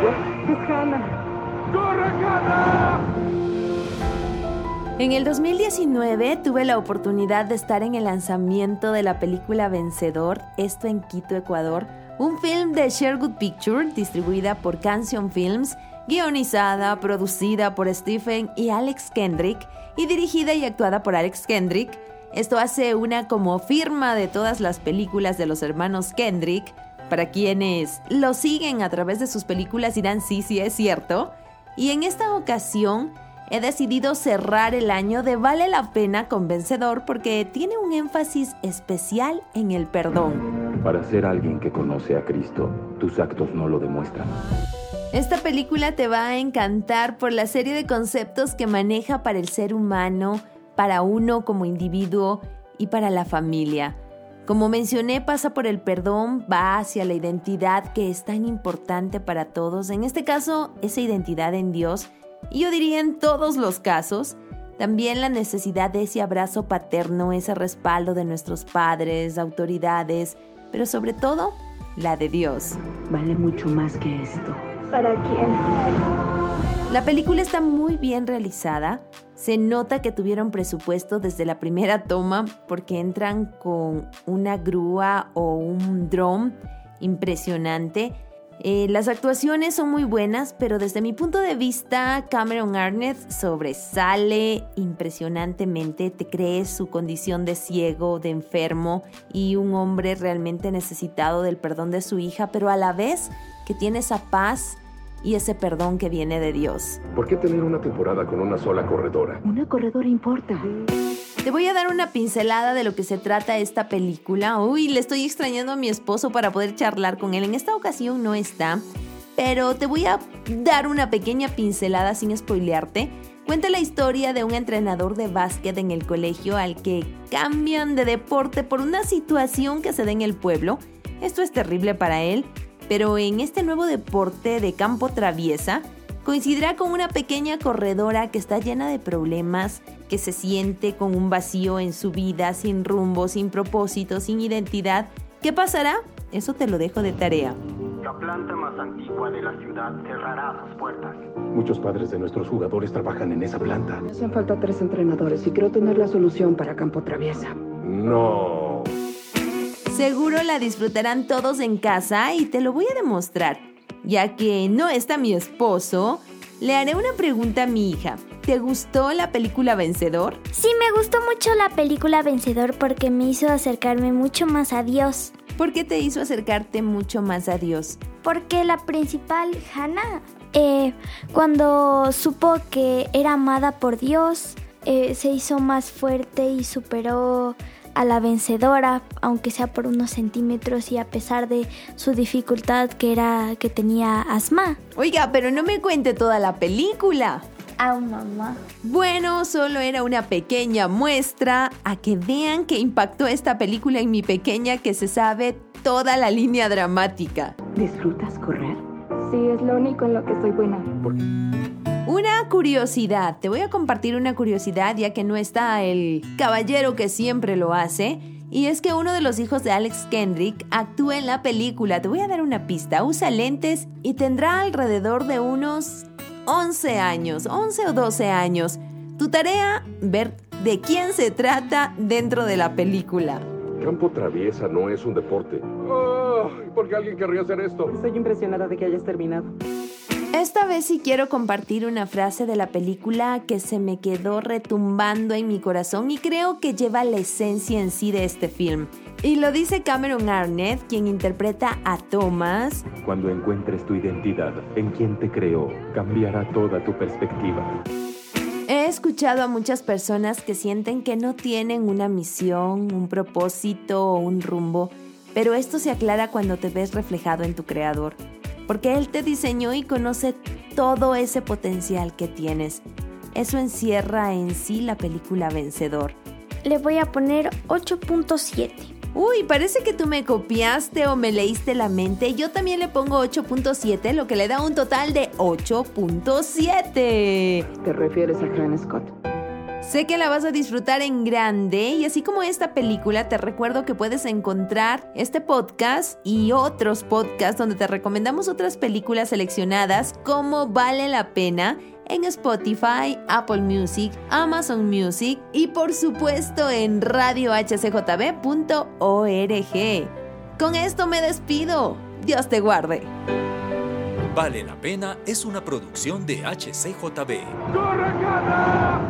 agua. ¡Corre, Hannah! En el 2019 tuve la oportunidad de estar en el lanzamiento de la película Vencedor, esto en Quito, Ecuador, un film de Sherwood Picture distribuida por Canción Films, guionizada, producida por Stephen y Alex Kendrick y dirigida y actuada por Alex Kendrick. Esto hace una como firma de todas las películas de los hermanos Kendrick. Para quienes lo siguen a través de sus películas dirán sí, sí es cierto. Y en esta ocasión he decidido cerrar el año de Vale la Pena con Vencedor porque tiene un énfasis especial en el perdón. Para ser alguien que conoce a Cristo, tus actos no lo demuestran. Esta película te va a encantar por la serie de conceptos que maneja para el ser humano, para uno como individuo y para la familia. Como mencioné, pasa por el perdón, va hacia la identidad que es tan importante para todos, en este caso esa identidad en Dios, y yo diría en todos los casos, también la necesidad de ese abrazo paterno, ese respaldo de nuestros padres, autoridades, pero sobre todo la de Dios. Vale mucho más que esto. ¿Para quién? La película está muy bien realizada. Se nota que tuvieron presupuesto desde la primera toma porque entran con una grúa o un dron impresionante eh, las actuaciones son muy buenas, pero desde mi punto de vista, Cameron Arnett sobresale impresionantemente. Te crees su condición de ciego, de enfermo y un hombre realmente necesitado del perdón de su hija, pero a la vez que tiene esa paz y ese perdón que viene de Dios. ¿Por qué tener una temporada con una sola corredora? Una corredora importa. Te voy a dar una pincelada de lo que se trata esta película. Uy, le estoy extrañando a mi esposo para poder charlar con él. En esta ocasión no está, pero te voy a dar una pequeña pincelada sin spoilearte. Cuenta la historia de un entrenador de básquet en el colegio al que cambian de deporte por una situación que se da en el pueblo. Esto es terrible para él, pero en este nuevo deporte de campo traviesa, coincidirá con una pequeña corredora que está llena de problemas, que se siente con un vacío en su vida, sin rumbo, sin propósito, sin identidad. ¿Qué pasará? Eso te lo dejo de tarea. La planta más antigua de la ciudad cerrará sus puertas. Muchos padres de nuestros jugadores trabajan en esa planta. Me hacen falta tres entrenadores y creo tener la solución para Campo Traviesa. No. Seguro la disfrutarán todos en casa y te lo voy a demostrar. Ya que no está mi esposo, le haré una pregunta a mi hija. ¿Te gustó la película Vencedor? Sí, me gustó mucho la película Vencedor porque me hizo acercarme mucho más a Dios. ¿Por qué te hizo acercarte mucho más a Dios? Porque la principal, Hannah, eh, cuando supo que era amada por Dios, eh, se hizo más fuerte y superó a la vencedora, aunque sea por unos centímetros y a pesar de su dificultad que era que tenía asma. Oiga, pero no me cuente toda la película. Ah, mamá. Bueno, solo era una pequeña muestra a que vean que impactó esta película en mi pequeña que se sabe toda la línea dramática. ¿Disfrutas correr? Sí, es lo único en lo que soy buena. Una curiosidad, te voy a compartir una curiosidad ya que no está el caballero que siempre lo hace. Y es que uno de los hijos de Alex Kendrick actúa en la película. Te voy a dar una pista. Usa lentes y tendrá alrededor de unos 11 años, 11 o 12 años. Tu tarea, ver de quién se trata dentro de la película. Campo traviesa no es un deporte. Oh, ¿Por qué alguien querría hacer esto? Estoy impresionada de que hayas terminado. Esta vez sí quiero compartir una frase de la película que se me quedó retumbando en mi corazón y creo que lleva la esencia en sí de este film. Y lo dice Cameron Arnett, quien interpreta a Thomas. Cuando encuentres tu identidad en quien te creó, cambiará toda tu perspectiva. He escuchado a muchas personas que sienten que no tienen una misión, un propósito o un rumbo, pero esto se aclara cuando te ves reflejado en tu creador porque Él te diseñó y conoce todo ese potencial que tienes. Eso encierra en sí la película Vencedor. Le voy a poner 8.7. Uy, parece que tú me copiaste o me leíste la mente. Yo también le pongo 8.7, lo que le da un total de 8.7. ¿Te refieres a Hannah Scott? Sé que la vas a disfrutar en grande y así como esta película te recuerdo que puedes encontrar este podcast y otros podcasts donde te recomendamos otras películas seleccionadas como Vale la Pena en Spotify, Apple Music, Amazon Music y por supuesto en radiohcjb.org. Con esto me despido. Dios te guarde. Vale la pena es una producción de HCJB. ¡Corre!